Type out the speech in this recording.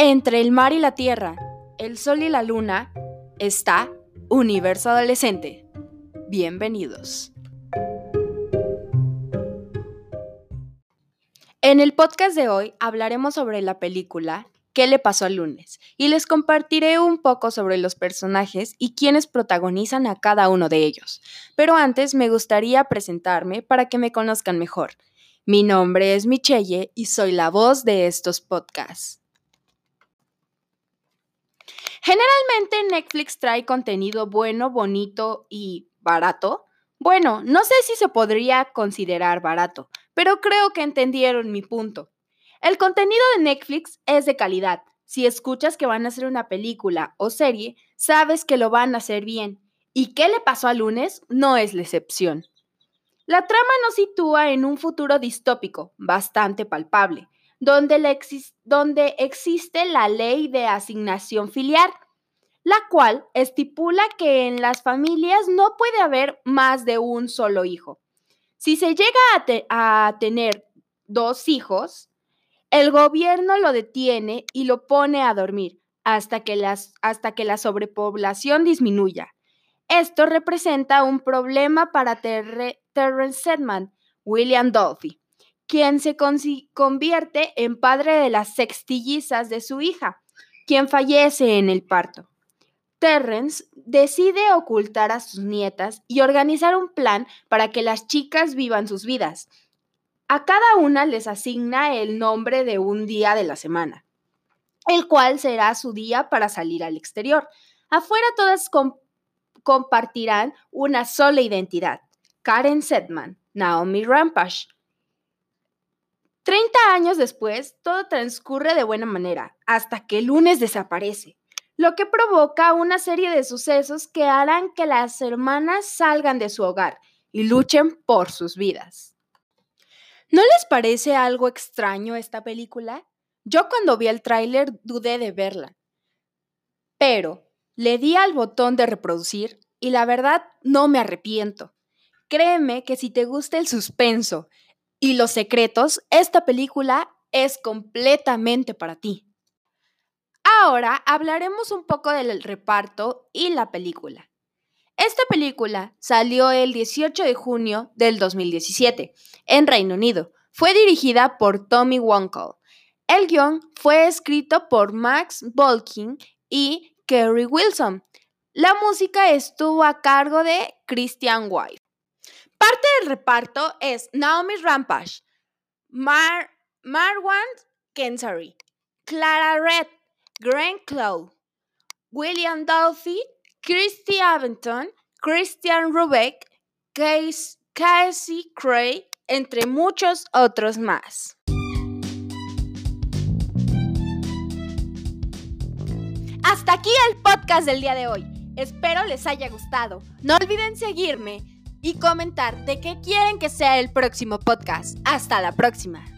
Entre el mar y la tierra, el sol y la luna, está Universo Adolescente. Bienvenidos. En el podcast de hoy hablaremos sobre la película ¿Qué le pasó al lunes? Y les compartiré un poco sobre los personajes y quienes protagonizan a cada uno de ellos. Pero antes me gustaría presentarme para que me conozcan mejor. Mi nombre es Michelle y soy la voz de estos podcasts. Generalmente Netflix trae contenido bueno, bonito y barato. Bueno, no sé si se podría considerar barato, pero creo que entendieron mi punto. El contenido de Netflix es de calidad. Si escuchas que van a hacer una película o serie, sabes que lo van a hacer bien. ¿Y qué le pasó a lunes? No es la excepción. La trama nos sitúa en un futuro distópico, bastante palpable, donde, existe la ley de asignación filial, la cual estipula que en las familias no puede haber más de un solo hijo. Si se llega a, tener dos hijos, el gobierno lo detiene y lo pone a dormir hasta que, las, hasta que la sobrepoblación disminuya. Esto representa un problema para Terrence Sedman, William Dolphy, quien se convierte en padre de las sextillizas de su hija, quien fallece en el parto. Terrence decide ocultar a sus nietas y organizar un plan para que las chicas vivan sus vidas. A cada una les asigna el nombre de un día de la semana, el cual será su día para salir al exterior. Afuera todas compartirán una sola identidad. Karen Sedman, Naomi Rampage, años después, todo transcurre de buena manera, hasta que el lunes desaparece, lo que provoca una serie de sucesos que harán que las hermanas salgan de su hogar y luchen por sus vidas. ¿No les parece algo extraño esta película? Yo cuando vi el tráiler dudé de verla, pero le di al botón de reproducir y la verdad no me arrepiento. Créeme que si te gusta el suspenso y los secretos, esta película es completamente para ti. Ahora hablaremos un poco del reparto y la película. Esta película salió el 18 de junio del 2017 en Reino Unido. Fue dirigida por Tommy Wonkle. El guion fue escrito por Max Bolkin y Kerry Wilson. La música estuvo a cargo de Christian White. Parte del reparto es Naomi Rampage, Mar Marwan Kensari, Clara Red, Grant Clough, William Dolphy, Christy Aventon, Christian Rubeck, Casey Cray, entre muchos otros más. Hasta aquí el podcast del día de hoy. Espero les haya gustado. No olviden seguirme y comentar de qué quieren que sea el próximo podcast. Hasta la próxima.